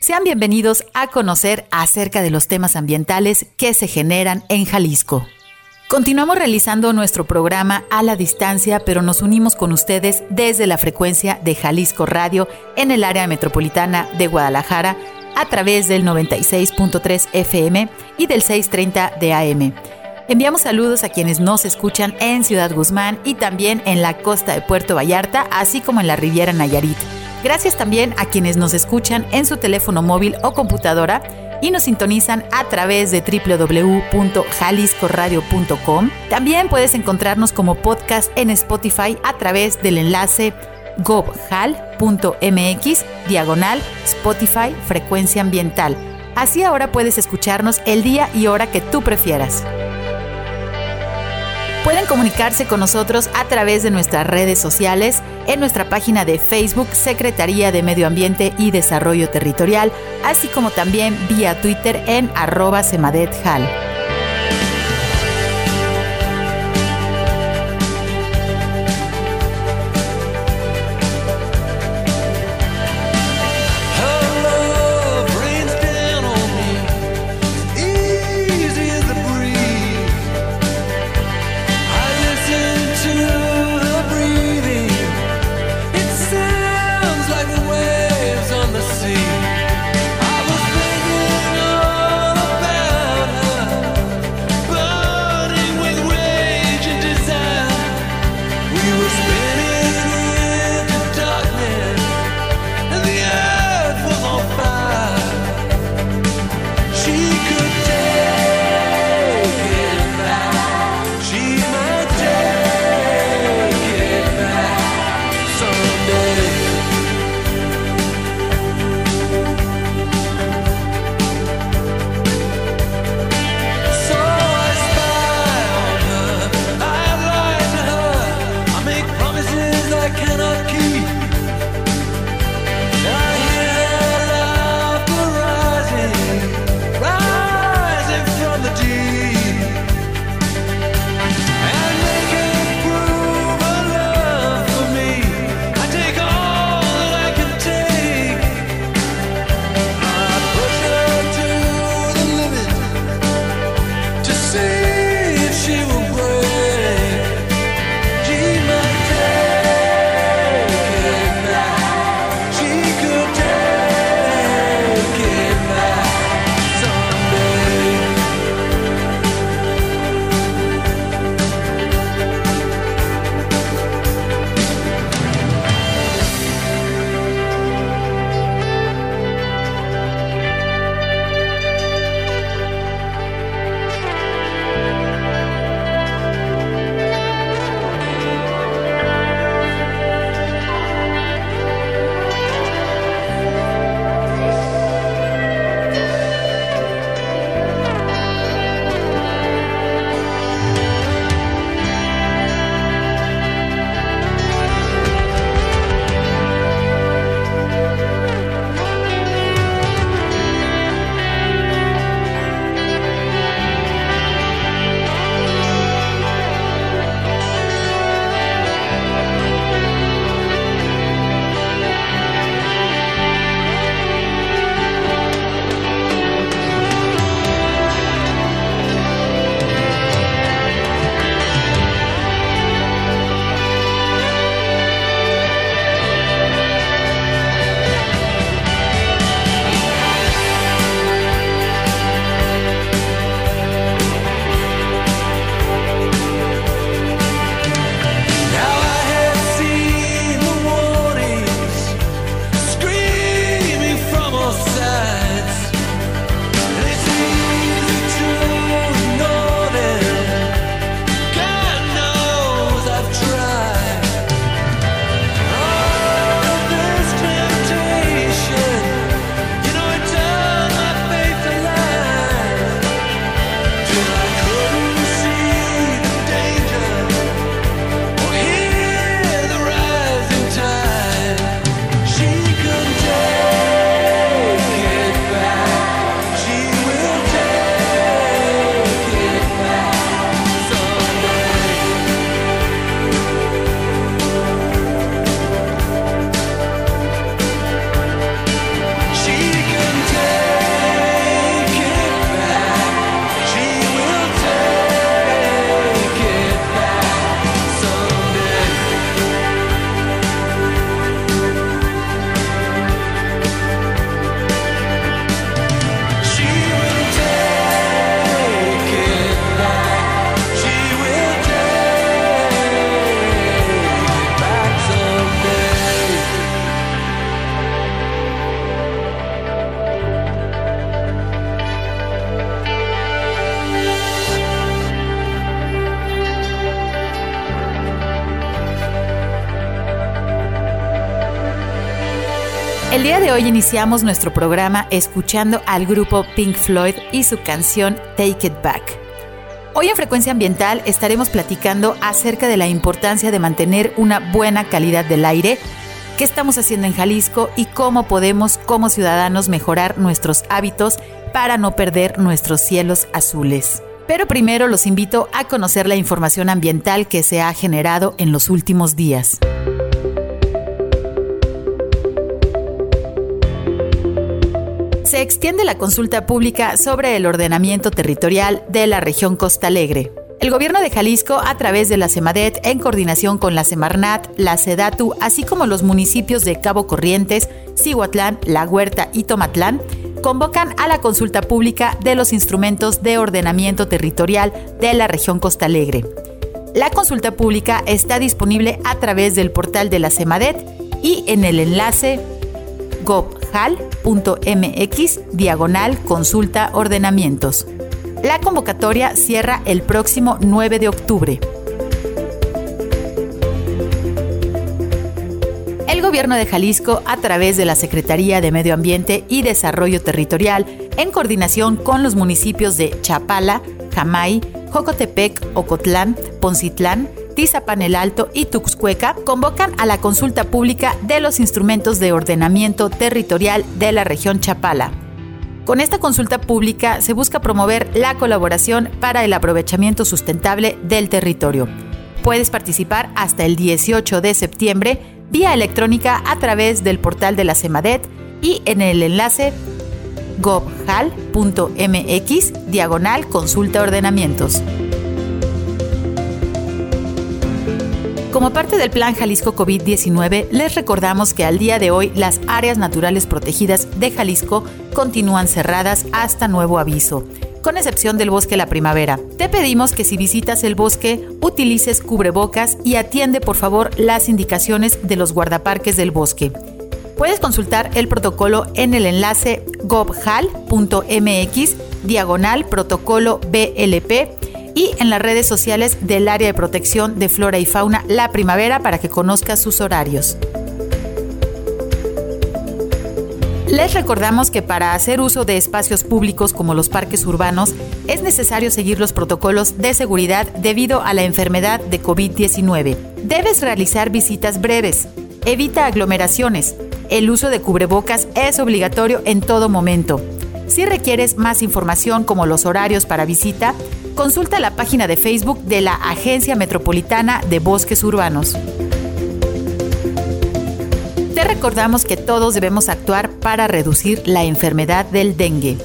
Sean bienvenidos a conocer acerca de los temas ambientales que se generan en Jalisco. Continuamos realizando nuestro programa a la distancia, pero nos unimos con ustedes desde la frecuencia de Jalisco Radio en el área metropolitana de Guadalajara a través del 96.3 FM y del 630 de AM. Enviamos saludos a quienes nos escuchan en Ciudad Guzmán y también en la costa de Puerto Vallarta, así como en la Riviera Nayarit. Gracias también a quienes nos escuchan en su teléfono móvil o computadora y nos sintonizan a través de www.jaliscoradio.com. También puedes encontrarnos como podcast en Spotify a través del enlace gobhal.mx diagonal Spotify frecuencia ambiental. Así ahora puedes escucharnos el día y hora que tú prefieras. Pueden comunicarse con nosotros a través de nuestras redes sociales, en nuestra página de Facebook Secretaría de Medio Ambiente y Desarrollo Territorial, así como también vía Twitter en arroba semadethal. Hoy iniciamos nuestro programa escuchando al grupo Pink Floyd y su canción Take It Back. Hoy en Frecuencia Ambiental estaremos platicando acerca de la importancia de mantener una buena calidad del aire, qué estamos haciendo en Jalisco y cómo podemos como ciudadanos mejorar nuestros hábitos para no perder nuestros cielos azules. Pero primero los invito a conocer la información ambiental que se ha generado en los últimos días. Se extiende la consulta pública sobre el ordenamiento territorial de la región Costa Alegre. El gobierno de Jalisco, a través de la CEMADET, en coordinación con la Semarnat, la SEDATU, así como los municipios de Cabo Corrientes, Cihuatlán, La Huerta y Tomatlán, convocan a la consulta pública de los instrumentos de ordenamiento territorial de la región Costa Alegre. La consulta pública está disponible a través del portal de la CEMADET y en el enlace gobhal.mx diagonal consulta ordenamientos. La convocatoria cierra el próximo 9 de octubre. el gobierno de Jalisco, a través de la Secretaría de Medio Ambiente y Desarrollo Territorial, en coordinación con los municipios de Chapala, Jamay, Jocotepec, Ocotlán, Poncitlán, Tizapan el Alto y Tuxcueca, convocan a la consulta pública de los instrumentos de ordenamiento territorial de la región Chapala. Con esta consulta pública se busca promover la colaboración para el aprovechamiento sustentable del territorio. Puedes participar hasta el 18 de septiembre vía electrónica a través del portal de la CEMADET y en el enlace gobhal.mx diagonal consulta ordenamientos. Como parte del Plan Jalisco COVID-19, les recordamos que al día de hoy las áreas naturales protegidas de Jalisco continúan cerradas hasta nuevo aviso con excepción del bosque La Primavera. Te pedimos que si visitas el bosque utilices cubrebocas y atiende por favor las indicaciones de los guardaparques del bosque. Puedes consultar el protocolo en el enlace gobhal.mx diagonal protocolo BLP y en las redes sociales del área de protección de flora y fauna La Primavera para que conozcas sus horarios. Les recordamos que para hacer uso de espacios públicos como los parques urbanos es necesario seguir los protocolos de seguridad debido a la enfermedad de COVID-19. Debes realizar visitas breves. Evita aglomeraciones. El uso de cubrebocas es obligatorio en todo momento. Si requieres más información como los horarios para visita, consulta la página de Facebook de la Agencia Metropolitana de Bosques Urbanos recordamos que todos debemos actuar para reducir la enfermedad del dengue.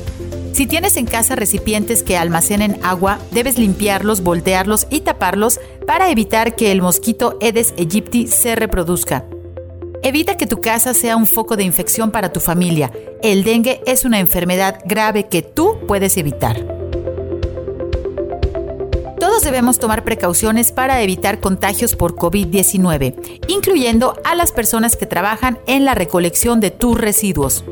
Si tienes en casa recipientes que almacenen agua, debes limpiarlos, voltearlos y taparlos para evitar que el mosquito Aedes aegypti se reproduzca. Evita que tu casa sea un foco de infección para tu familia. El dengue es una enfermedad grave que tú puedes evitar. Todos debemos tomar precauciones para evitar contagios por COVID-19, incluyendo a las personas que trabajan en la recolección de tus residuos.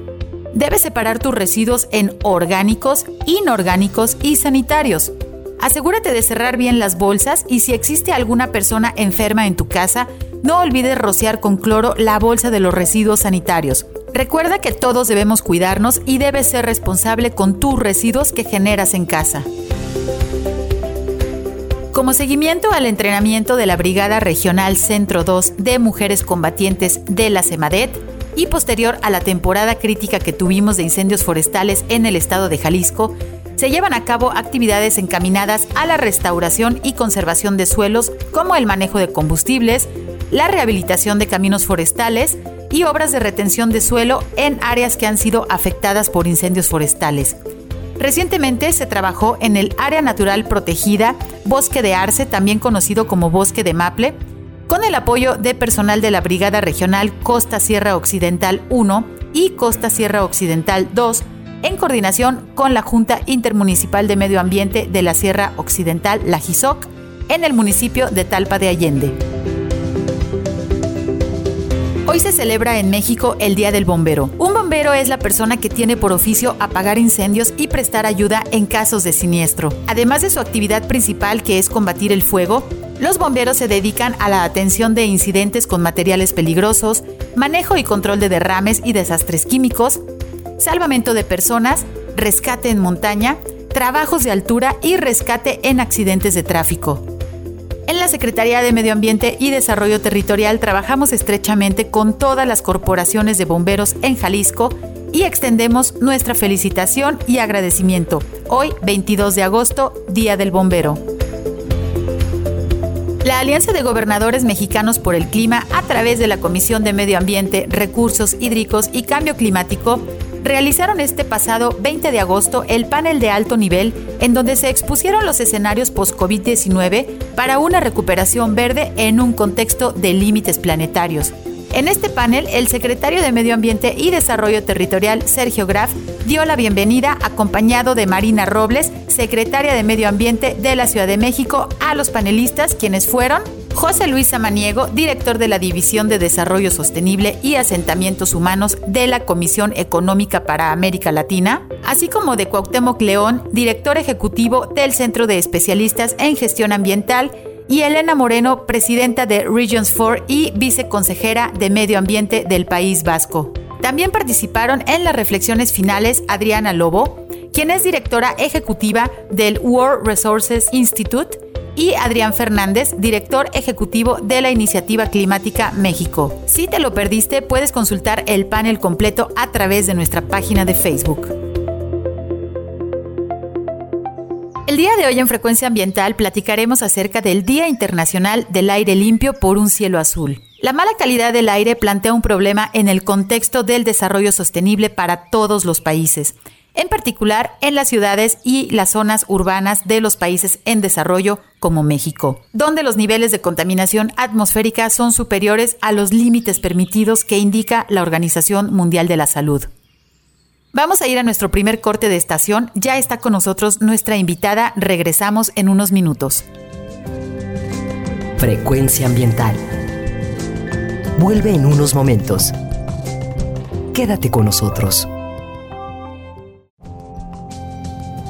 Debes separar tus residuos en orgánicos, inorgánicos y sanitarios. Asegúrate de cerrar bien las bolsas y si existe alguna persona enferma en tu casa, no olvides rociar con cloro la bolsa de los residuos sanitarios. Recuerda que todos debemos cuidarnos y debes ser responsable con tus residuos que generas en casa. Como seguimiento al entrenamiento de la Brigada Regional Centro 2 de Mujeres Combatientes de la CEMADET y posterior a la temporada crítica que tuvimos de incendios forestales en el estado de Jalisco, se llevan a cabo actividades encaminadas a la restauración y conservación de suelos como el manejo de combustibles, la rehabilitación de caminos forestales y obras de retención de suelo en áreas que han sido afectadas por incendios forestales. Recientemente se trabajó en el área natural protegida Bosque de Arce, también conocido como Bosque de Maple, con el apoyo de personal de la Brigada Regional Costa Sierra Occidental 1 y Costa Sierra Occidental 2, en coordinación con la Junta Intermunicipal de Medio Ambiente de la Sierra Occidental, la JISOC, en el municipio de Talpa de Allende. Hoy se celebra en México el Día del Bombero. Bombero es la persona que tiene por oficio apagar incendios y prestar ayuda en casos de siniestro. Además de su actividad principal que es combatir el fuego, los bomberos se dedican a la atención de incidentes con materiales peligrosos, manejo y control de derrames y desastres químicos, salvamento de personas, rescate en montaña, trabajos de altura y rescate en accidentes de tráfico. En la Secretaría de Medio Ambiente y Desarrollo Territorial trabajamos estrechamente con todas las corporaciones de bomberos en Jalisco y extendemos nuestra felicitación y agradecimiento. Hoy, 22 de agosto, Día del Bombero. La Alianza de Gobernadores Mexicanos por el Clima, a través de la Comisión de Medio Ambiente, Recursos Hídricos y Cambio Climático, realizaron este pasado 20 de agosto el panel de alto nivel en donde se expusieron los escenarios post-COVID-19 para una recuperación verde en un contexto de límites planetarios. En este panel, el secretario de Medio Ambiente y Desarrollo Territorial, Sergio Graf, dio la bienvenida acompañado de Marina Robles, secretaria de Medio Ambiente de la Ciudad de México, a los panelistas, quienes fueron José Luis Samaniego, director de la División de Desarrollo Sostenible y Asentamientos Humanos de la Comisión Económica para América Latina, así como de Cuauhtémoc León, director ejecutivo del Centro de Especialistas en Gestión Ambiental y Elena Moreno, presidenta de Regions 4 y viceconsejera de Medio Ambiente del País Vasco. También participaron en las reflexiones finales Adriana Lobo, quien es directora ejecutiva del World Resources Institute, y Adrián Fernández, director ejecutivo de la Iniciativa Climática México. Si te lo perdiste, puedes consultar el panel completo a través de nuestra página de Facebook. El día de hoy en Frecuencia Ambiental platicaremos acerca del Día Internacional del Aire Limpio por un Cielo Azul. La mala calidad del aire plantea un problema en el contexto del desarrollo sostenible para todos los países, en particular en las ciudades y las zonas urbanas de los países en desarrollo como México, donde los niveles de contaminación atmosférica son superiores a los límites permitidos que indica la Organización Mundial de la Salud. Vamos a ir a nuestro primer corte de estación. Ya está con nosotros nuestra invitada. Regresamos en unos minutos. Frecuencia ambiental. Vuelve en unos momentos. Quédate con nosotros.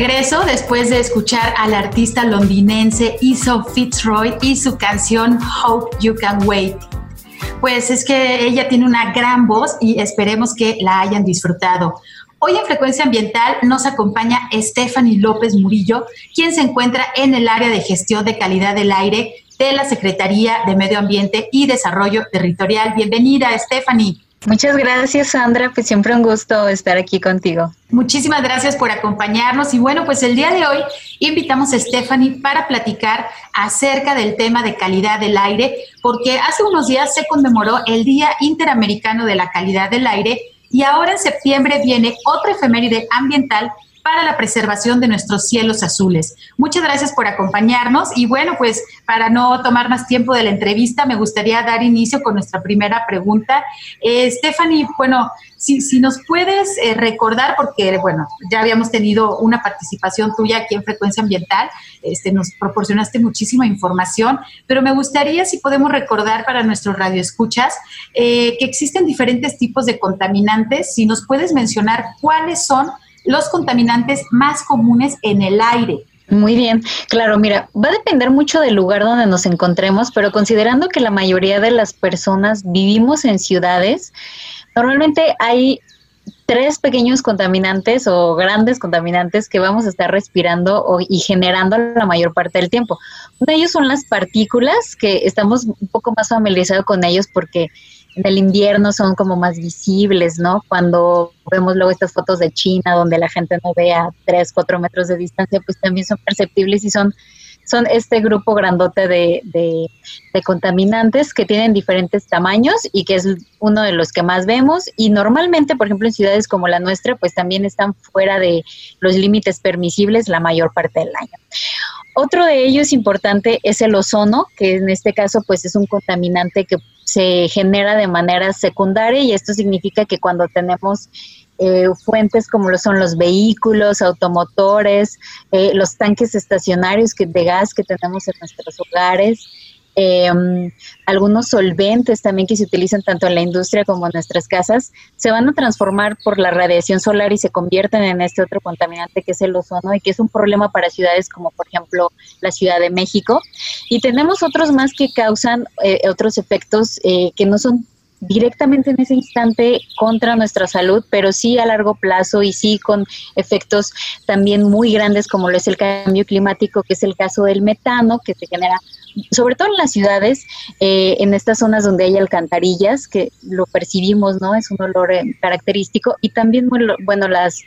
Regreso después de escuchar al artista londinense Iso Fitzroy y su canción Hope You Can Wait. Pues es que ella tiene una gran voz y esperemos que la hayan disfrutado. Hoy en Frecuencia Ambiental nos acompaña Stephanie López Murillo, quien se encuentra en el área de gestión de calidad del aire de la Secretaría de Medio Ambiente y Desarrollo Territorial. Bienvenida, Stephanie. Muchas gracias, Sandra. Pues siempre un gusto estar aquí contigo. Muchísimas gracias por acompañarnos. Y bueno, pues el día de hoy invitamos a Stephanie para platicar acerca del tema de calidad del aire, porque hace unos días se conmemoró el Día Interamericano de la Calidad del Aire y ahora en septiembre viene otra efeméride ambiental para la preservación de nuestros cielos azules. Muchas gracias por acompañarnos y bueno, pues para no tomar más tiempo de la entrevista, me gustaría dar inicio con nuestra primera pregunta. Eh, Stephanie, bueno, si, si nos puedes eh, recordar, porque bueno, ya habíamos tenido una participación tuya aquí en Frecuencia Ambiental, este, nos proporcionaste muchísima información, pero me gustaría si podemos recordar para nuestros radioescuchas eh, que existen diferentes tipos de contaminantes, si nos puedes mencionar cuáles son los contaminantes más comunes en el aire. Muy bien, claro, mira, va a depender mucho del lugar donde nos encontremos, pero considerando que la mayoría de las personas vivimos en ciudades, normalmente hay tres pequeños contaminantes o grandes contaminantes que vamos a estar respirando y generando la mayor parte del tiempo. Uno de ellos son las partículas, que estamos un poco más familiarizados con ellos porque en el invierno son como más visibles, ¿no? Cuando vemos luego estas fotos de China donde la gente no ve a 3, 4 metros de distancia, pues también son perceptibles y son, son este grupo grandote de, de, de contaminantes que tienen diferentes tamaños y que es uno de los que más vemos y normalmente, por ejemplo, en ciudades como la nuestra, pues también están fuera de los límites permisibles la mayor parte del año. Otro de ellos importante es el ozono, que en este caso pues es un contaminante que se genera de manera secundaria y esto significa que cuando tenemos eh, fuentes como lo son los vehículos, automotores, eh, los tanques estacionarios que, de gas que tenemos en nuestros hogares, Em, algunos solventes también que se utilizan tanto en la industria como en nuestras casas, se van a transformar por la radiación solar y se convierten en este otro contaminante que es el ozono y que es un problema para ciudades como por ejemplo la Ciudad de México. Y tenemos otros más que causan eh, otros efectos eh, que no son directamente en ese instante contra nuestra salud, pero sí a largo plazo y sí con efectos también muy grandes como lo es el cambio climático, que es el caso del metano, que se genera sobre todo en las ciudades, eh, en estas zonas donde hay alcantarillas, que lo percibimos, ¿no? Es un olor eh, característico y también, bueno, las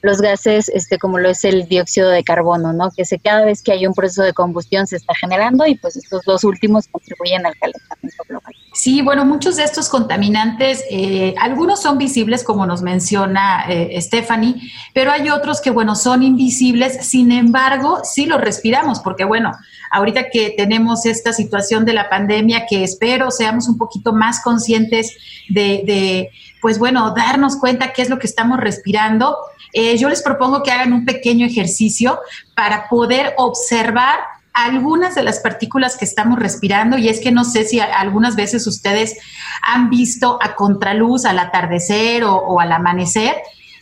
los gases, este, como lo es el dióxido de carbono, ¿no? Que se, cada vez que hay un proceso de combustión se está generando y pues estos dos últimos contribuyen al calentamiento global. Sí, bueno, muchos de estos contaminantes, eh, algunos son visibles, como nos menciona eh, Stephanie, pero hay otros que, bueno, son invisibles, sin embargo, sí los respiramos, porque, bueno, ahorita que tenemos esta situación de la pandemia, que espero seamos un poquito más conscientes de, de pues, bueno, darnos cuenta qué es lo que estamos respirando. Eh, yo les propongo que hagan un pequeño ejercicio para poder observar algunas de las partículas que estamos respirando y es que no sé si algunas veces ustedes han visto a contraluz al atardecer o, al amanecer.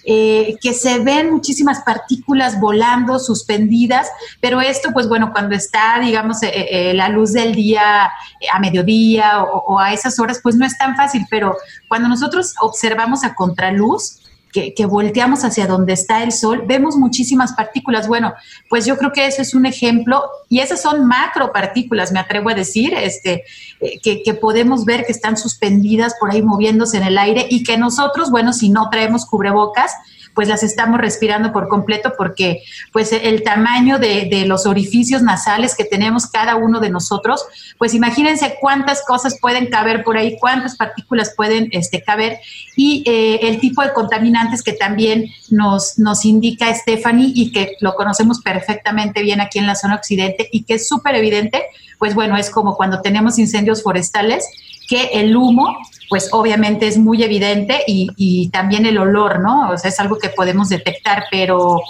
Eh, que se ven muchísimas partículas volando, suspendidas, pero esto, pues bueno, cuando está, digamos, eh, la luz del día a mediodía o, a esas horas, pues no es tan fácil, pero cuando nosotros observamos a contraluz, que, volteamos hacia donde está el sol, vemos muchísimas partículas. Bueno, pues yo creo que eso es un ejemplo y esas son macropartículas, me atrevo a decir, este, eh, que, que, podemos ver que están suspendidas por ahí moviéndose en el aire y que nosotros, bueno, si no traemos cubrebocas, pues las estamos respirando por completo porque pues el tamaño de, los orificios nasales que tenemos cada uno de nosotros, pues imagínense cuántas cosas pueden caber por ahí, cuántas partículas pueden este, caber y eh, el tipo de contaminantes que también nos, nos indica Stephanie y que lo conocemos perfectamente bien aquí en la zona occidente y que es súper evidente, pues bueno, es como cuando tenemos incendios forestales que el humo pues obviamente es muy evidente y, también el olor, ¿no? O sea, es algo que podemos detectar, pero,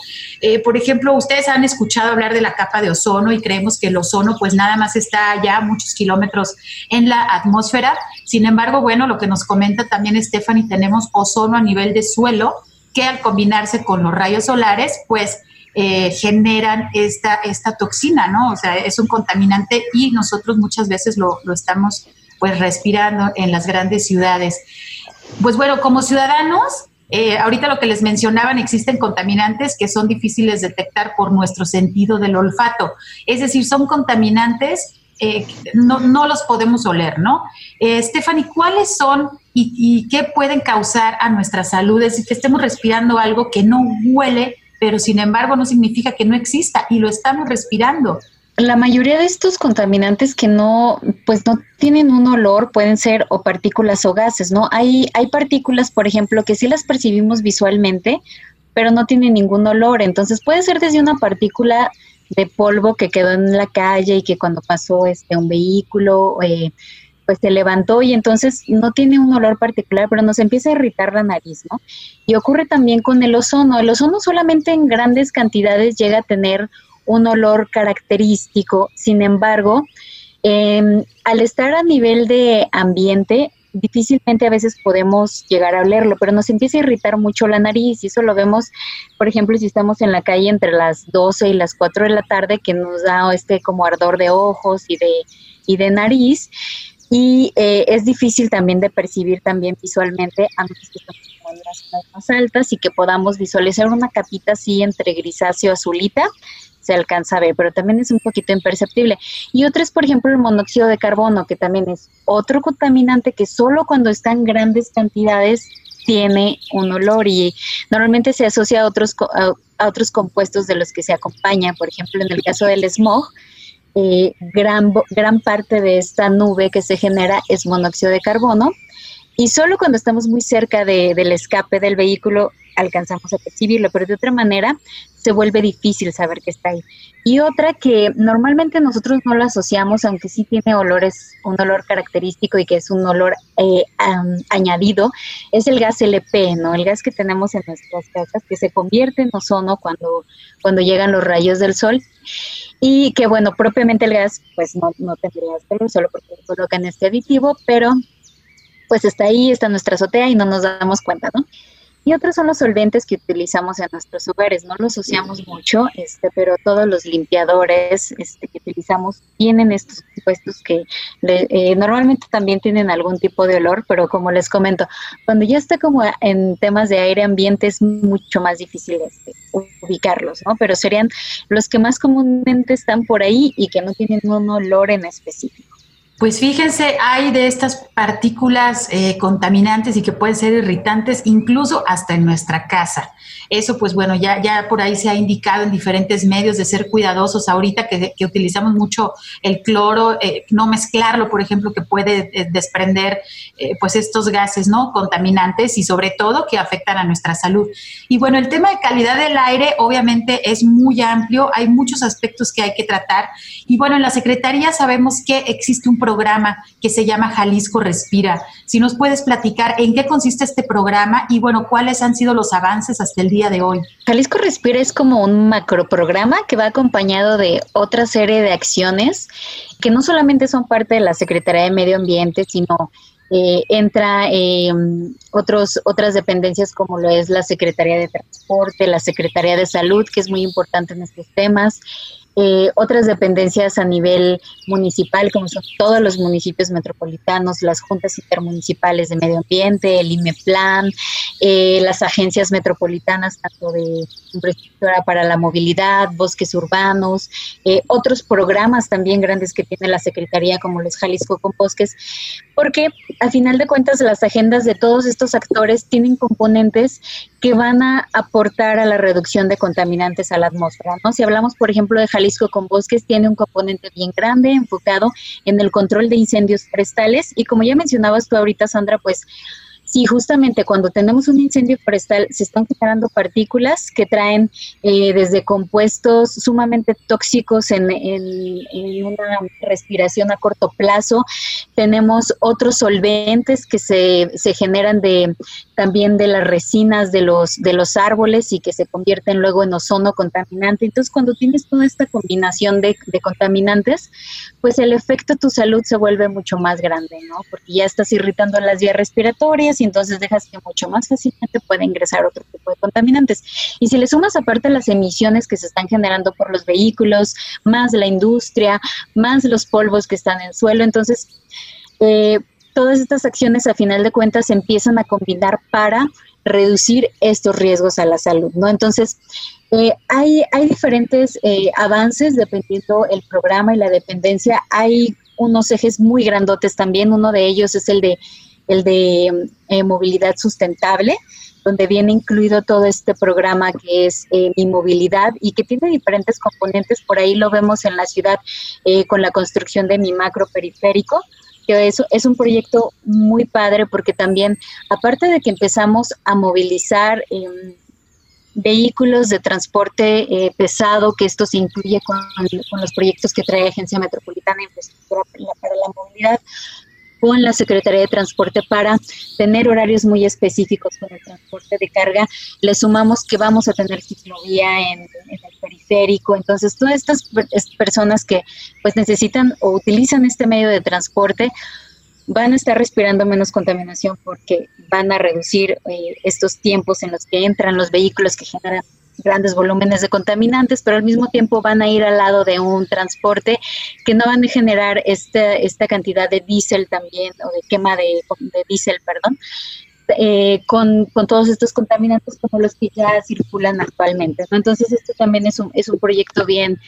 eh, por ejemplo, ustedes han escuchado hablar de la capa de ozono y creemos que el ozono pues nada más está ya muchos kilómetros en la atmósfera. Sin embargo, bueno, lo que nos comenta también Stephanie, tenemos ozono a nivel de suelo que al combinarse con los rayos solares, pues eh, generan esta, esta toxina, ¿no? O sea, es un contaminante y nosotros muchas veces lo, lo estamos pues respirando en las grandes ciudades. Pues bueno, como ciudadanos, eh, ahorita lo que les mencionaban, existen contaminantes que son difíciles de detectar por nuestro sentido del olfato. Es decir, son contaminantes eh, no, no, los podemos oler, ¿no? Eh, Stephanie, ¿cuáles son y, y, qué pueden causar a nuestra salud? Es decir, que estemos respirando algo que no huele, pero sin embargo no significa que no exista y lo estamos respirando la mayoría de estos contaminantes que no, pues no tienen un olor pueden ser o partículas o gases, ¿no? Hay, hay partículas, por ejemplo, que sí las percibimos visualmente, pero no tienen ningún olor. Entonces puede ser desde una partícula de polvo que quedó en la calle y que cuando pasó este un vehículo, eh, pues se levantó y entonces no tiene un olor particular, pero nos empieza a irritar la nariz, ¿no? Y ocurre también con el ozono. El ozono solamente en grandes cantidades llega a tener un olor característico. Sin embargo, em, al estar a nivel de ambiente, difícilmente a veces podemos llegar a olerlo, pero nos empieza a irritar mucho la nariz y eso lo vemos, por ejemplo, si estamos en la calle entre las 12 y las 4 de la tarde, que nos da este como ardor de ojos y de, y de nariz. Y eh, es difícil también de percibir también visualmente a que estamos en las más altas y que podamos visualizar una capita así entre grisáceo azulita se alcanza a ver, pero también es un poquito imperceptible. Y otra es, por ejemplo, el monóxido de carbono, que también es otro contaminante que solo cuando está en grandes cantidades tiene un olor y normalmente se asocia a otros, a, otros compuestos de los que se acompaña. Por ejemplo, en el caso del smog, eh, gran, gran parte de esta nube que se genera es monóxido de carbono y solo cuando estamos muy cerca del escape del vehículo alcanzamos a percibirlo, pero de otra manera se vuelve difícil saber que está ahí. Y otra que normalmente nosotros no lo asociamos, aunque sí tiene olores, un olor característico y que es un olor eh, añadido, es el gas LP, ¿no? El gas que tenemos en nuestras casas que se convierte en ozono cuando, cuando llegan los rayos del sol. Y que bueno, propiamente el gas pues no, no tendría solo porque colocan este aditivo, pero pues está ahí, está en nuestra azotea y no nos damos cuenta, ¿no? Y otros son los solventes que utilizamos en nuestros hogares, no los usamos mucho, este, pero todos los limpiadores este, que utilizamos tienen estos compuestos que eh, normalmente también tienen algún tipo de olor, pero como les comento, cuando ya está como en temas de aire ambiente es mucho más difícil este, ubicarlos, ¿no? Pero serían los que más comúnmente están por ahí y que no tienen un olor en específico. Pues fíjense, hay de estas partículas eh, contaminantes y que pueden ser irritantes incluso hasta en nuestra casa. Eso, pues bueno, ya, ya por ahí se ha indicado en diferentes medios de ser cuidadosos ahorita que, utilizamos mucho el cloro, eh, no mezclarlo, por ejemplo, que puede eh, desprender pues estos gases, ¿no? Contaminantes y sobre todo que afectan a nuestra salud. Y bueno, el tema de calidad del aire obviamente es muy amplio, hay muchos aspectos que hay que tratar. Y bueno, en la Secretaría sabemos que existe un programa que se llama Jalisco Respira. Si nos puedes platicar en qué consiste este programa y bueno, cuáles han sido los avances hasta el día de hoy. Jalisco Respira es como un macroprograma que va acompañado de otra serie de acciones que no solamente son parte de la Secretaría de Medio Ambiente, sino eh, entra eh, otros, otras dependencias como lo es la Secretaría de Transporte, la Secretaría de Salud, que es muy importante en estos temas, eh, otras dependencias a nivel municipal, como son todos los municipios metropolitanos, las juntas intermunicipales de medio ambiente, el IMEPLAN, eh, las agencias metropolitanas, tanto de infraestructura para la movilidad, bosques urbanos, eh, otros programas también grandes que tiene la Secretaría, como los Jalisco con Bosques, porque a final de cuentas las agendas de todos estos actores tienen componentes que van a aportar a la reducción de contaminantes a la atmósfera. ¿no? Si hablamos, por ejemplo, de Jalisco con Bosques, tiene un componente bien grande enfocado en el control de incendios forestales y como ya mencionabas tú ahorita, Sandra, pues Sí, justamente cuando tenemos un incendio forestal se están generando partículas que traen eh, desde compuestos sumamente tóxicos en, una respiración a corto plazo. Tenemos otros solventes que se, se generan de también de las resinas de los, de los árboles y que se convierten luego en ozono contaminante. Entonces, cuando tienes toda esta combinación de, de contaminantes, pues el efecto a tu salud se vuelve mucho más grande, ¿no? Porque ya estás irritando las vías respiratorias, y entonces dejas que mucho más fácilmente pueda ingresar otro tipo de contaminantes. Y si le sumas aparte las emisiones que se están generando por los vehículos, más la industria, más los polvos que están en suelo, entonces eh, todas estas acciones a final de cuentas se empiezan a combinar para reducir estos riesgos a la salud, ¿no? Entonces, eh, hay, hay diferentes eh, avances dependiendo el programa y la dependencia. Hay unos ejes muy grandotes también. Uno de ellos es el de, el de eh, movilidad sustentable, donde viene incluido todo este programa que es mi movilidad y que tiene diferentes componentes. Por ahí lo vemos en la ciudad con la construcción de mi macro periférico eso es un proyecto muy padre porque también, aparte de que empezamos a movilizar em, vehículos de transporte eh, pesado, que esto se incluye con, los proyectos que trae Agencia Metropolitana de Infraestructura para la Movilidad, con la Secretaría de Transporte para tener horarios muy específicos con el transporte de carga. Le sumamos que vamos a tener ciclovía en, en el periférico. Entonces, todas estas personas que pues necesitan o utilizan este medio de transporte van a estar respirando menos contaminación porque van a reducir eh, estos tiempos en los que entran los vehículos que generan grandes volúmenes de contaminantes, pero al mismo tiempo van a ir al lado de un transporte que no van a generar esta, esta cantidad de diésel también, o de quema de, de diésel, perdón, eh, con, con, todos estos contaminantes como los que ya circulan actualmente. Entonces, esto también es un, es un proyecto bien,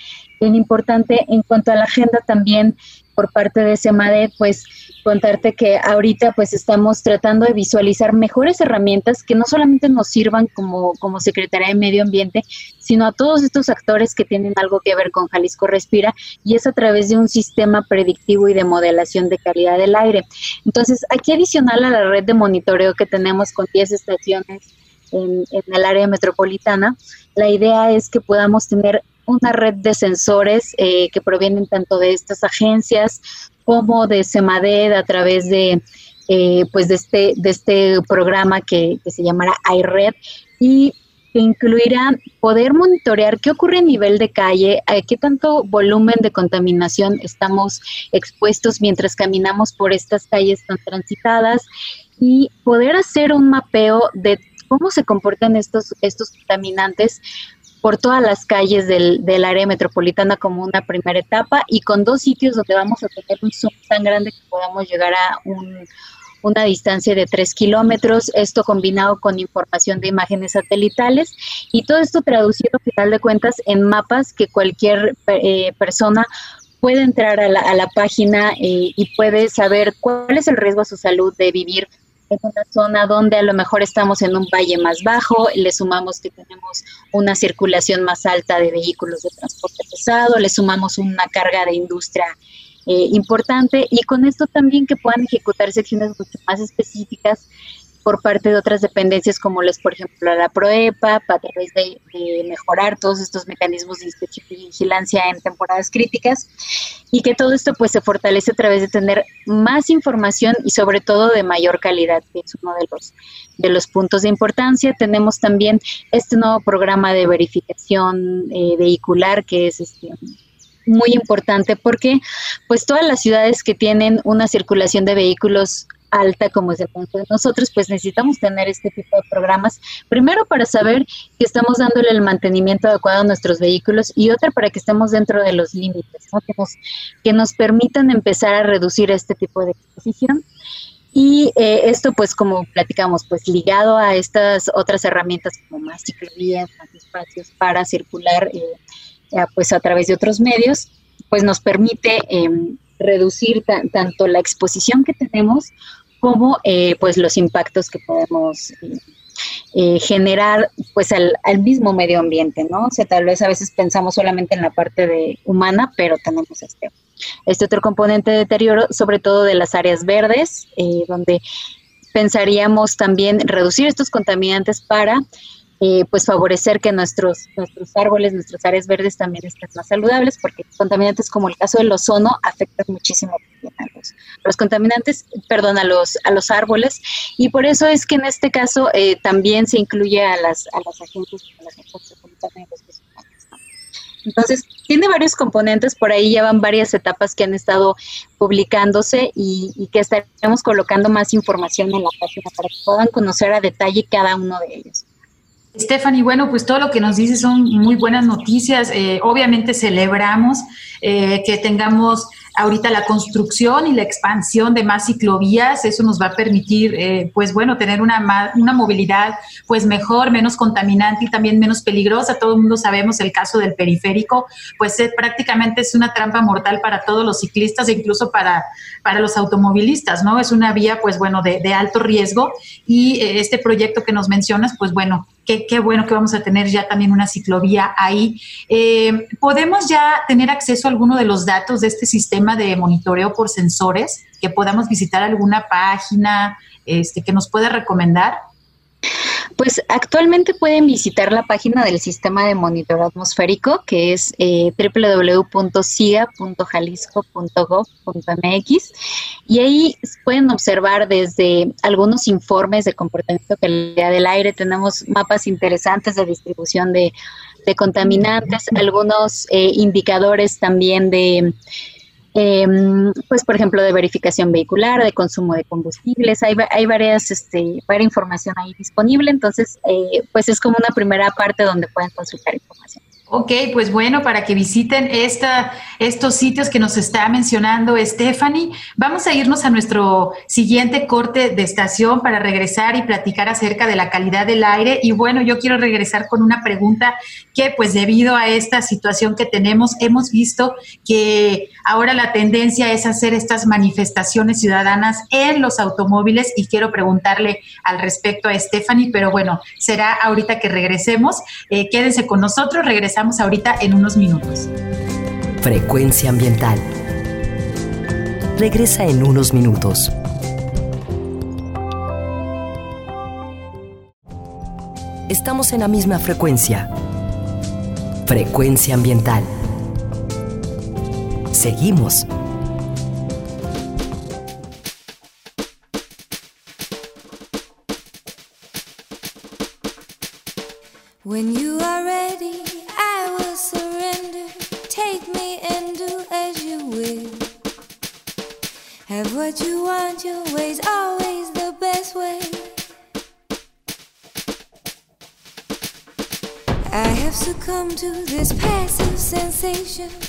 bien importante. En cuanto a la agenda también, por parte de SEMADE, pues contarte que ahorita pues estamos tratando de visualizar mejores herramientas que no solamente nos sirvan como, como Secretaría de Medio Ambiente, sino a todos estos actores que tienen algo que ver con Jalisco Respira y es a través de un sistema predictivo y de modelación de calidad del aire. Entonces, aquí adicional a la red de monitoreo que tenemos con 10 estaciones en, en el área metropolitana, la idea es que podamos tener una red de sensores eh, que provienen tanto de estas agencias como de SEMADED a través de, eh, pues de, este, de este programa que, se llamará iRed y que incluirá poder monitorear qué ocurre a nivel de calle, a qué tanto volumen de contaminación estamos expuestos mientras caminamos por estas calles tan transitadas y poder hacer un mapeo de cómo se comportan estos, estos contaminantes por todas las calles del, del, área metropolitana como una primera etapa y con dos sitios donde vamos a tener un zoom tan grande que podamos llegar a una distancia de tres kilómetros, esto combinado con información de imágenes satelitales y todo esto traducido a final de cuentas en mapas que cualquier eh, persona puede entrar a la, a la página eh, y puede saber cuál es el riesgo a su salud de vivir en una zona donde a lo mejor estamos en un valle más bajo, le sumamos que tenemos una circulación más alta de vehículos de transporte pesado, le sumamos una carga de industria eh, importante y con esto también que puedan ejecutar secciones mucho más específicas por parte de otras dependencias como les, por ejemplo, la PROEPA, a través de, mejorar todos estos mecanismos de vigilancia en temporadas críticas y que todo esto pues se fortalece a través de tener más información y sobre todo de mayor calidad, que es uno de los, de los puntos de importancia. Tenemos también este nuevo programa de verificación eh, vehicular que es este muy importante porque pues todas las ciudades que tienen una circulación de vehículos alta como es el caso de nosotros, pues necesitamos tener este tipo de programas, primero para saber que estamos dándole el mantenimiento adecuado a nuestros vehículos y otra para que estemos dentro de los límites, que, nos, que nos permitan empezar a reducir este tipo de exposición. Y eh, esto, pues, como platicamos, pues ligado a estas otras herramientas como más ciclovías, más espacios para circular, eh, pues a través de otros medios, pues nos permite em, reducir tanto la exposición que tenemos como eh, pues los impactos que podemos eh, eh, generar pues al, mismo medio ambiente, ¿no? O sea, tal vez a veces pensamos solamente en la parte de humana, pero tenemos este, este otro componente de deterioro, sobre todo de las áreas verdes, donde pensaríamos también reducir estos contaminantes para eh, pues favorecer que nuestros, nuestros árboles, nuestras áreas verdes también estén más saludables, porque contaminantes como el caso del ozono afectan muchísimo a los, contaminantes, perdón, a los, a los árboles, y por eso es que en este caso eh, también se incluye a las, a las agentes, a las agentes Entonces, tiene varios componentes, por ahí llevan varias etapas que han estado publicándose y, y que estaremos colocando más información en la página para que puedan conocer a detalle cada uno de ellos. Stephanie, bueno, pues todo lo que nos dices son muy buenas noticias. Eh, obviamente celebramos eh, que tengamos ahorita la construcción y la expansión de más ciclovías, eso nos va a permitir, eh, pues bueno, tener una, una movilidad pues mejor, menos contaminante y también menos peligrosa. Todo el mundo sabemos el caso del periférico, pues prácticamente es una trampa mortal para todos los ciclistas e incluso para, para los automovilistas, ¿no? Es una vía, pues bueno, de alto riesgo y este proyecto que nos mencionas, pues bueno, Qué, bueno que vamos a tener ya también una ciclovía ahí. Eh, ¿Podemos ya tener acceso a alguno de los datos de este sistema de monitoreo por sensores? Que podamos visitar alguna página este, que nos pueda recomendar. Pues actualmente pueden visitar la página del sistema de monitoreo atmosférico, que es eh, y ahí pueden observar desde algunos informes de comportamiento de calidad del aire, tenemos mapas interesantes de distribución de, contaminantes, algunos eh, indicadores también de Em, pues por ejemplo de verificación vehicular, de consumo de combustibles, hay, hay varias, este, varias información ahí disponible, entonces eh, pues es como una primera parte donde pueden consultar información. Ok, pues bueno, para que visiten esta, estos sitios que nos está mencionando Stephanie, vamos a irnos a nuestro siguiente corte de estación para regresar y platicar acerca de la calidad del aire. Y bueno, yo quiero regresar con una pregunta que pues debido a esta situación que tenemos, hemos visto que ahora la tendencia es hacer estas manifestaciones ciudadanas en los automóviles y quiero preguntarle al respecto a Stephanie, pero bueno, será ahorita que regresemos. Eh, quédense con nosotros, regresamos ahorita en unos minutos. Frecuencia ambiental. Regresa en unos minutos. Estamos en la misma frecuencia. Frecuencia ambiental. Seguimos patient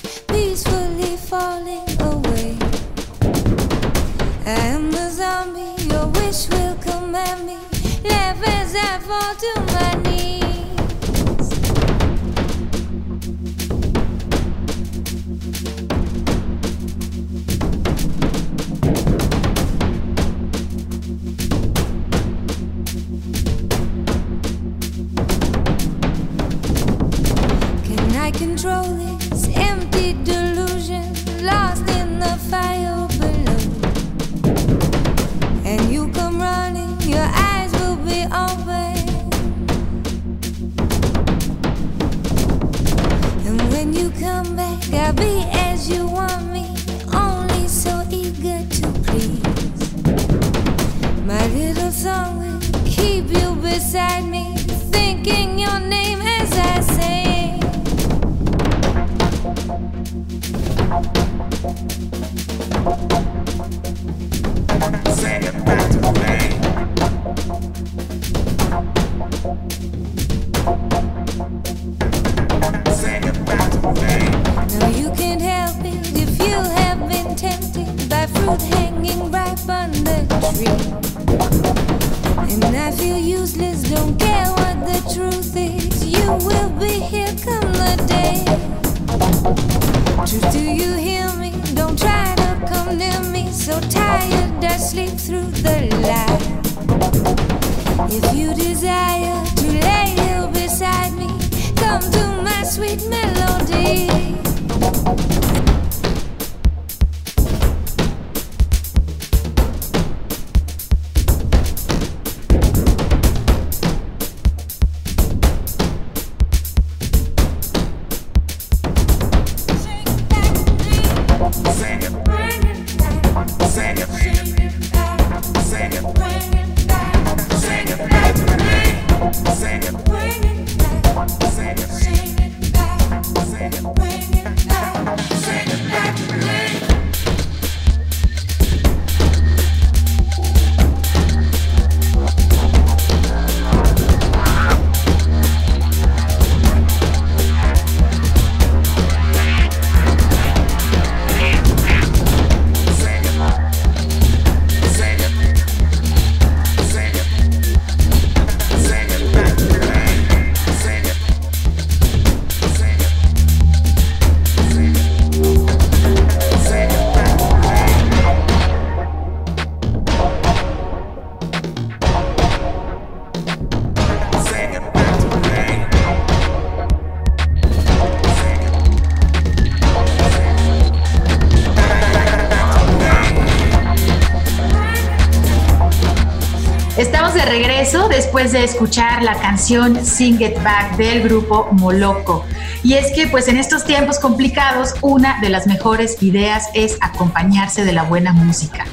de escuchar la canción Sing It Back del grupo Moloco. Y es que pues en estos tiempos complicados una de las mejores ideas es acompañarse de la buena música.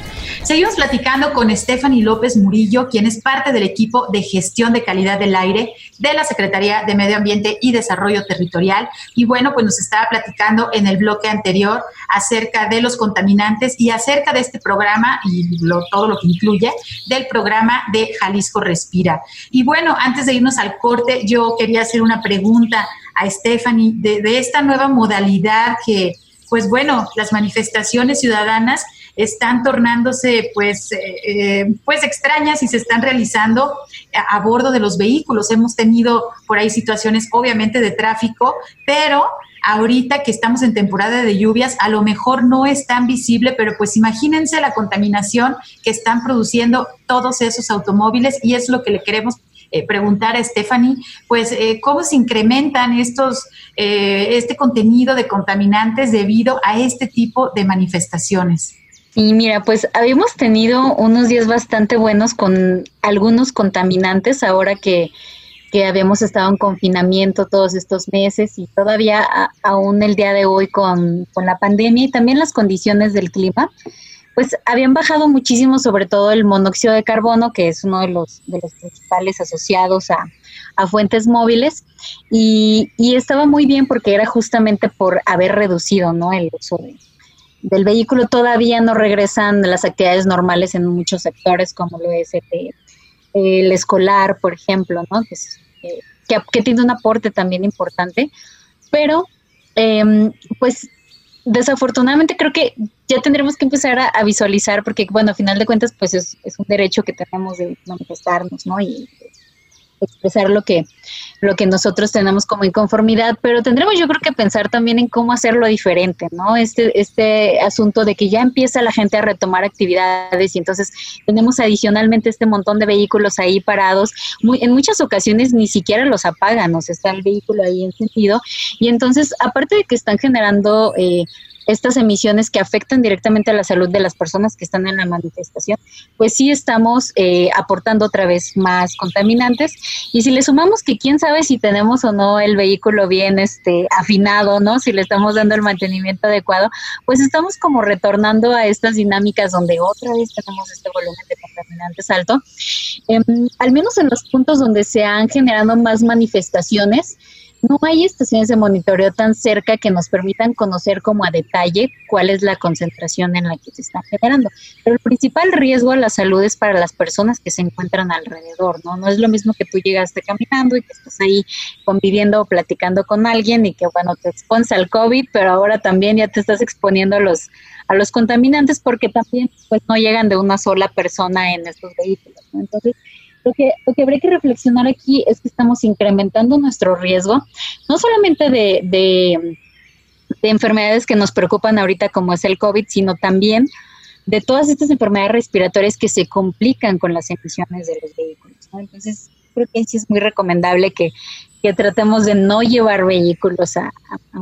Seguimos platicando con Stephanie López Murillo, quien es parte del equipo de gestión de calidad del aire de la Secretaría de Medio Ambiente y Desarrollo Territorial. Y bueno, pues nos estaba platicando en el bloque anterior acerca de los contaminantes y acerca de este programa y todo lo que incluye del programa de Jalisco Respira. Y bueno, antes de irnos al corte, yo quería hacer una pregunta a Stephanie de, de esta nueva modalidad que, pues bueno, las manifestaciones ciudadanas están tornándose pues, eh, eh, pues extrañas y se están realizando a, bordo de los vehículos. Hemos tenido por ahí situaciones obviamente de tráfico, pero ahorita que estamos en temporada de lluvias, a lo mejor no es tan visible, pero pues imagínense la contaminación que están produciendo todos esos automóviles y es lo que le queremos eh, preguntar a Stephanie, pues cómo se incrementan estos, este contenido de contaminantes debido a este tipo de manifestaciones. Y mira, pues habíamos tenido unos días bastante buenos con algunos contaminantes ahora que, habíamos estado en confinamiento todos estos meses y todavía aún el día de hoy con, la pandemia y también las condiciones del clima, pues habían bajado muchísimo, sobre todo el monóxido de carbono, que es uno de los, de los principales asociados a, a fuentes móviles, y, y, estaba muy bien porque era justamente por haber reducido ¿no? el uso de, del vehículo todavía no regresan las actividades normales en muchos sectores, como lo es el, escolar, por ejemplo, ¿no? Eh, que, tiene un aporte también importante, pero em, pues desafortunadamente creo que ya tendremos que empezar a, visualizar, porque bueno, a final de cuentas, pues es, es, un derecho que tenemos de manifestarnos, ¿no? Y expresar lo que, lo que nosotros tenemos como inconformidad, pero tendremos yo creo que pensar también en cómo hacerlo diferente, ¿no? Este, este asunto de que ya empieza la gente a retomar actividades y entonces tenemos adicionalmente este montón de vehículos ahí parados, muy, en muchas ocasiones ni siquiera los apagan, o sea, está el vehículo ahí encendido y entonces aparte de que están generando eh, estas emisiones que afectan directamente a la salud de las personas que están en la manifestación, pues sí estamos eh, aportando otra vez más contaminantes. Y si le sumamos que quién sabe si tenemos o no el vehículo bien este, afinado, ¿no? Si le estamos dando el mantenimiento adecuado, pues estamos como retornando a estas dinámicas donde otra vez tenemos este volumen de contaminantes alto. Em, al menos en los puntos donde se han generado más manifestaciones, no hay estaciones de monitoreo tan cerca que nos permitan conocer como a detalle cuál es la concentración en la que se está generando. Pero el principal riesgo a la salud es para las personas que se encuentran alrededor, ¿no? No es lo mismo que tú llegaste caminando y que estás ahí conviviendo o platicando con alguien y que, bueno, te expones al COVID, pero ahora también ya te estás exponiendo a los, a los contaminantes porque también, pues, no llegan de una sola persona en estos vehículos, ¿no? Entonces, lo que, lo que habría que reflexionar aquí es que estamos incrementando nuestro riesgo, no solamente de, de, enfermedades que nos preocupan ahorita como es el COVID, sino también de todas estas enfermedades respiratorias que se complican con las emisiones de los vehículos. Entonces, creo que sí es muy recomendable que, que tratemos de no llevar vehículos a,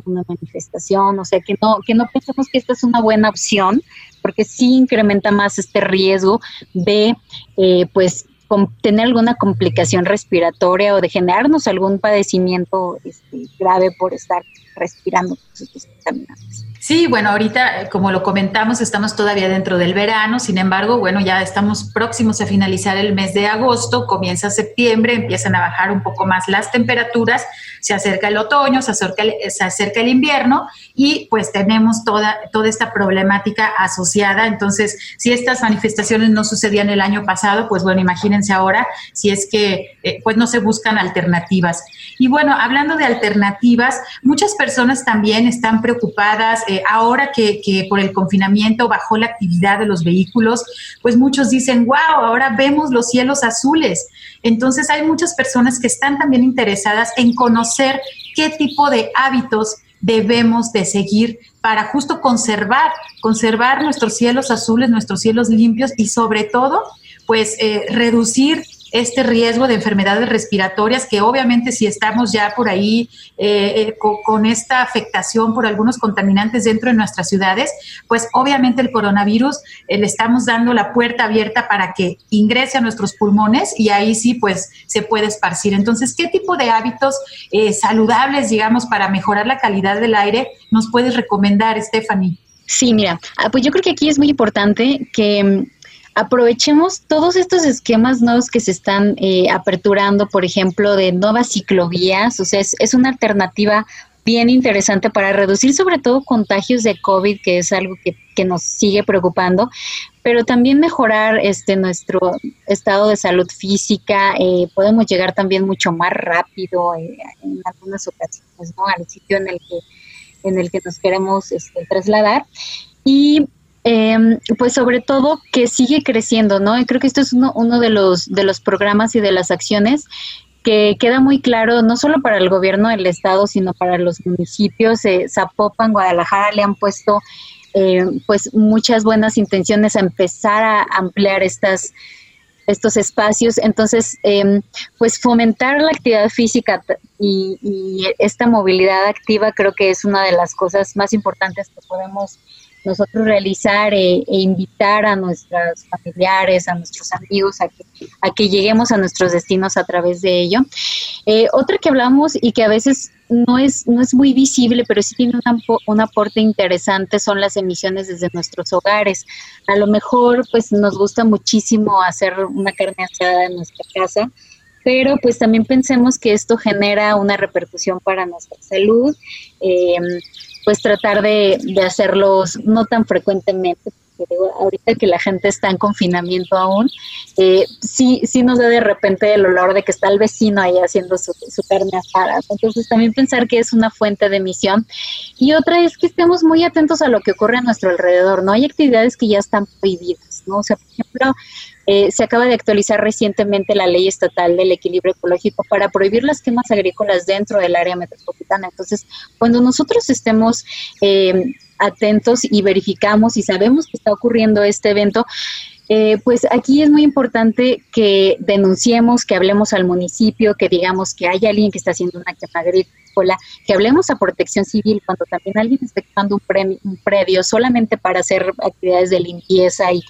una manifestación, o sea, que no, que no pensemos que esta es una buena opción, porque sí incrementa más este riesgo de, eh, pues, tener alguna complicación respiratoria o de generarnos algún padecimiento este, grave por estar respirando estos contaminantes. Sí, bueno, ahorita, eh, como lo comentamos, estamos todavía dentro del verano, sin embargo, bueno, ya estamos próximos a finalizar el mes de agosto, comienza septiembre, empiezan a bajar un poco más las temperaturas, se acerca el otoño, se acerca el, se acerca el invierno y pues tenemos toda, toda esta problemática asociada. Entonces, si estas manifestaciones no sucedían el año pasado, pues bueno, imagínense ahora si es que eh, pues no se buscan alternativas. Y bueno, hablando de alternativas, muchas personas también están preocupadas. Ahora que, por el confinamiento bajó la actividad de los vehículos, pues muchos dicen, wow, ahora vemos los cielos azules. Entonces hay muchas personas que están también interesadas en conocer qué tipo de hábitos debemos de seguir para justo conservar, conservar nuestros cielos azules, nuestros cielos limpios y sobre todo, pues eh, reducir este riesgo de enfermedades respiratorias que obviamente si estamos ya por ahí eh, eh, con, esta afectación por algunos contaminantes dentro de nuestras ciudades, pues obviamente el coronavirus le estamos dando la puerta abierta para que ingrese a nuestros pulmones y ahí sí pues se puede esparcir. Entonces, ¿qué tipo de hábitos saludables, digamos, para mejorar la calidad del aire nos puedes recomendar, Stephanie? Sí, mira, ah, pues yo creo que aquí es muy importante que mm, aprovechemos todos estos esquemas nuevos que se están eh, aperturando, por ejemplo, de nuevas ciclovías, o sea, es, una alternativa bien interesante para reducir sobre todo contagios de COVID, que es algo que, nos sigue preocupando, pero también mejorar este nuestro estado de salud física. Eh, podemos llegar también mucho más rápido eh, en algunas ocasiones ¿no? al sitio en el que en el que nos queremos este, trasladar. Y em, pues sobre todo que sigue creciendo, ¿no? Y creo que esto es uno, uno de, los, de los programas y de las acciones que queda muy claro, no solo para el gobierno del estado, sino para los municipios. Eh, Zapopan, Guadalajara le han puesto eh, pues muchas buenas intenciones a empezar a ampliar estas estos espacios. Entonces, em, pues fomentar la actividad física y, esta movilidad activa creo que es una de las cosas más importantes que podemos nosotros realizar e, e invitar a nuestros familiares, a nuestros amigos a que, a que lleguemos a nuestros destinos a través de ello. Eh, otra que hablamos y que a veces no es, no es muy visible, pero sí tiene un, aporte interesante, son las emisiones desde nuestros hogares. A lo mejor, pues nos gusta muchísimo hacer una carne asada en nuestra casa, pero pues también pensemos que esto genera una repercusión para nuestra salud, eh, pues tratar de, de hacerlos no tan frecuentemente, ahorita que la gente está en confinamiento aún, eh, sí, sí nos da de repente el olor de que está el vecino ahí haciendo su, carne asada. Entonces también pensar que es una fuente de emisión. Y otra es que estemos muy atentos a lo que ocurre a nuestro alrededor, ¿no? Hay actividades que ya están prohibidas, ¿no? O sea, por ejemplo, eh, se acaba de actualizar recientemente la ley estatal del equilibrio ecológico para prohibir las quemas agrícolas dentro del área metropolitana. Entonces, cuando nosotros estemos eh, atentos y verificamos y sabemos que está ocurriendo este evento, eh, pues aquí es muy importante que denunciemos, que hablemos al municipio, que digamos que hay alguien que está haciendo una quema agrícola, que hablemos a protección civil cuando también alguien está quemando un, un predio solamente para hacer actividades de limpieza y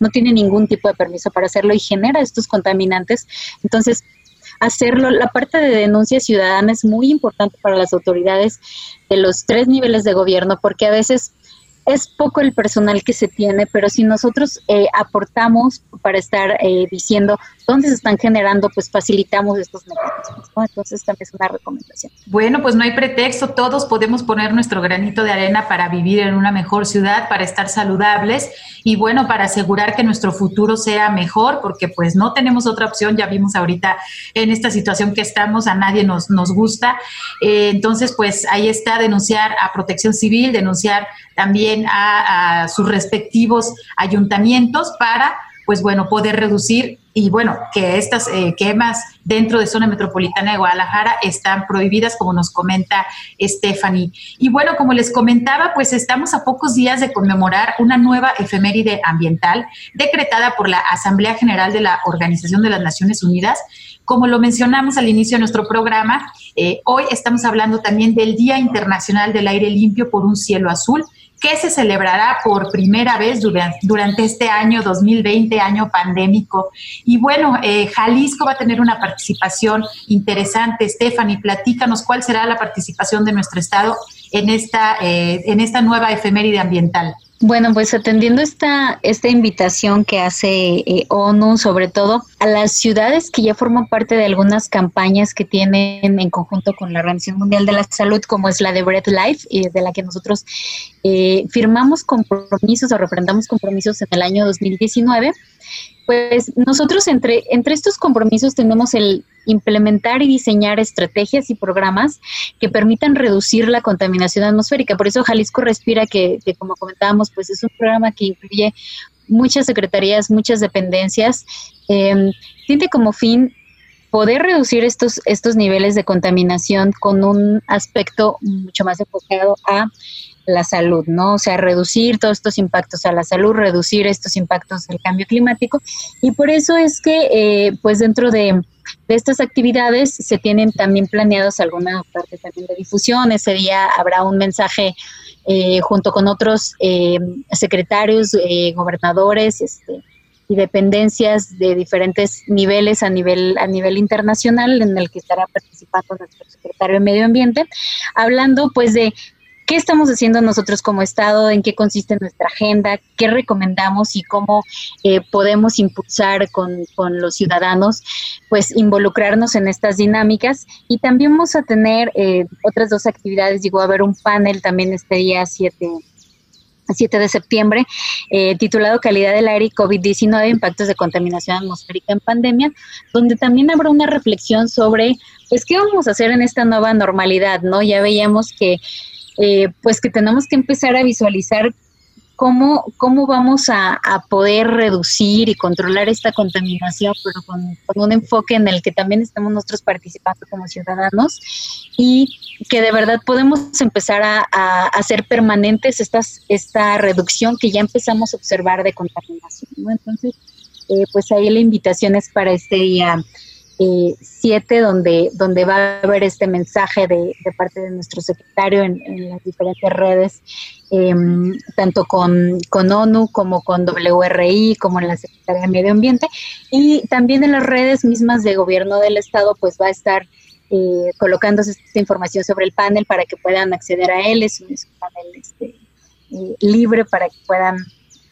no tiene ningún tipo de permiso para hacerlo y genera estos contaminantes. Entonces, hacerlo. La parte de denuncia ciudadana es muy importante para las autoridades de los tres niveles de gobierno porque a veces es poco el personal que se tiene, pero si nosotros eh, aportamos para estar eh, diciendo dónde se están generando, pues facilitamos estos mecanismos. Entonces también es una recomendación. Bueno, pues no hay pretexto, todos podemos poner nuestro granito de arena para vivir en una mejor ciudad, para estar saludables y bueno, para asegurar que nuestro futuro sea mejor, porque pues no tenemos otra opción, ya vimos ahorita en esta situación que estamos, a nadie nos, nos gusta. Eh, entonces, pues ahí está denunciar a protección civil, denunciar también a, sus respectivos ayuntamientos para, pues bueno, poder reducir y bueno, que estas eh, quemas dentro de zona metropolitana de Guadalajara están prohibidas, como nos comenta Stephanie. Y bueno, como les comentaba, pues estamos a pocos días de conmemorar una nueva efeméride ambiental decretada por la Asamblea General de la Organización de las Naciones Unidas. Como lo mencionamos al inicio de nuestro programa, eh, hoy estamos hablando también del Día Internacional del Aire Limpio por un Cielo Azul que se celebrará por primera vez durante, este año 2020, año pandémico. Y bueno, eh, Jalisco va a tener una participación interesante. Stephanie, platícanos cuál será la participación de nuestro estado en esta, eh, en esta nueva efeméride ambiental. Bueno, pues atendiendo esta, esta invitación que hace eh, ONU, sobre todo a las ciudades que ya forman parte de algunas campañas que tienen en conjunto con la Organización Mundial de la Salud, como es la de Breath Life, y de la que nosotros eh, firmamos compromisos o reprendamos compromisos en el año 2019, pues nosotros entre, entre estos compromisos tenemos el implementar y diseñar estrategias y programas que permitan reducir la contaminación atmosférica. Por eso Jalisco Respira, que, como comentábamos, pues es un programa que incluye muchas secretarías, muchas dependencias, eh, tiene como fin poder reducir estos, estos niveles de contaminación con un aspecto mucho más enfocado a la salud, ¿no? O sea, reducir todos estos impactos a la salud, reducir estos impactos del cambio climático. Y por eso es que, eh, pues dentro de, estas actividades se tienen también planeados alguna parte también de difusión. Ese día habrá un mensaje eh, junto con otros eh, secretarios, gobernadores, este, y dependencias de diferentes niveles a nivel a nivel internacional en el que estará participando nuestro secretario de Medio Ambiente, hablando pues de qué estamos haciendo nosotros como Estado, en qué consiste nuestra agenda, qué recomendamos y cómo eh, podemos impulsar con, con, los ciudadanos, pues involucrarnos en estas dinámicas. Y también vamos a tener eh, otras dos actividades, digo, a haber un panel también este día 7 7 de septiembre, eh, titulado Calidad del aire y COVID-19, impactos de contaminación atmosférica en pandemia, donde también habrá una reflexión sobre, pues, qué vamos a hacer en esta nueva normalidad, ¿no? Ya veíamos que, eh, pues, que tenemos que empezar a visualizar cómo, cómo vamos a, poder reducir y controlar esta contaminación, pero con, un enfoque en el que también estamos nosotros participando como ciudadanos y que de verdad podemos empezar a, hacer permanentes estas, esta reducción que ya empezamos a observar de contaminación. Entonces, eh, pues ahí la invitación es para este día 7, eh, donde, donde va a haber este mensaje de, parte de nuestro secretario en, las diferentes redes, em, tanto con, con, ONU como con WRI, como en la Secretaría de Medio Ambiente, y también en las redes mismas de gobierno del Estado, pues va a estar eh, colocándose esta información sobre el panel para que puedan acceder a él, es un, panel este, eh, libre para que puedan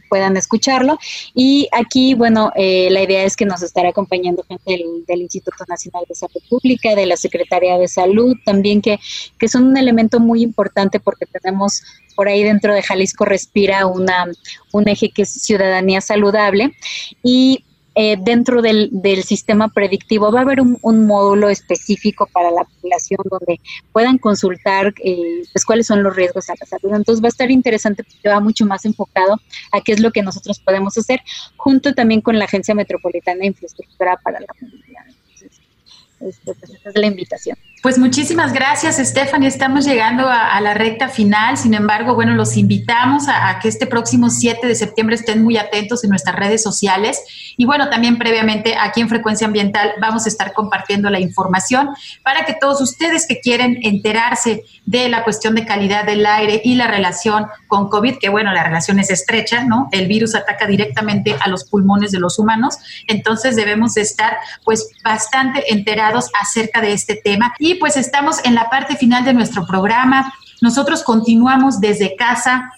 puedan escucharlo. Y aquí, bueno, eh, la idea es que nos estará acompañando gente del, Instituto Nacional de Salud Pública, de la Secretaría de Salud, también que, que son un elemento muy importante porque tenemos por ahí dentro de Jalisco Respira una, un eje que es ciudadanía saludable. Y eh, dentro del, del, sistema predictivo va a haber un, módulo específico para la población donde puedan consultar eh, pues cuáles son los riesgos a la salud. Entonces va a estar interesante porque va mucho más enfocado a qué es lo que nosotros podemos hacer, junto también con la Agencia Metropolitana de Infraestructura para la Movilidad. Entonces, este, pues esta es la invitación. Pues muchísimas gracias, Stephanie. Estamos llegando a, la recta final. Sin embargo, bueno, los invitamos a, que este próximo 7 de septiembre estén muy atentos en nuestras redes sociales. Y bueno, también previamente aquí en Frecuencia Ambiental vamos a estar compartiendo la información para que todos ustedes que quieren enterarse de la cuestión de calidad del aire y la relación con COVID, que bueno, la relación es estrecha, ¿no? El virus ataca directamente a los pulmones de los humanos. Entonces debemos de estar pues bastante enterados acerca de este tema. Y pues estamos en la parte final de nuestro programa. Nosotros continuamos desde casa.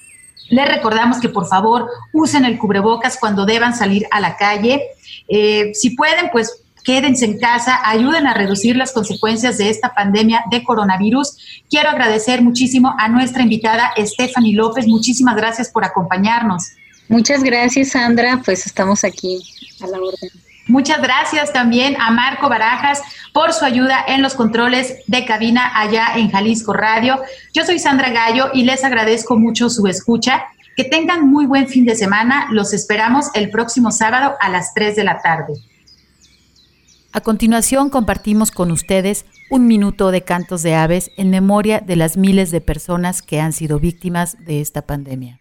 Les recordamos que por favor usen el cubrebocas cuando deban salir a la calle. Eh, si pueden, pues quédense en casa, ayuden a reducir las consecuencias de esta pandemia de coronavirus. Quiero agradecer muchísimo a nuestra invitada Stephanie López. Muchísimas gracias por acompañarnos. Muchas gracias, Sandra. Pues estamos aquí a la orden. Muchas gracias también a Marco Barajas por su ayuda en los controles de cabina allá en Jalisco Radio. Yo soy Sandra Gallo y les agradezco mucho su escucha. Que tengan muy buen fin de semana. Los esperamos el próximo sábado a las 3 de la tarde. A continuación compartimos con ustedes un minuto de cantos de aves en memoria de las miles de personas que han sido víctimas de esta pandemia.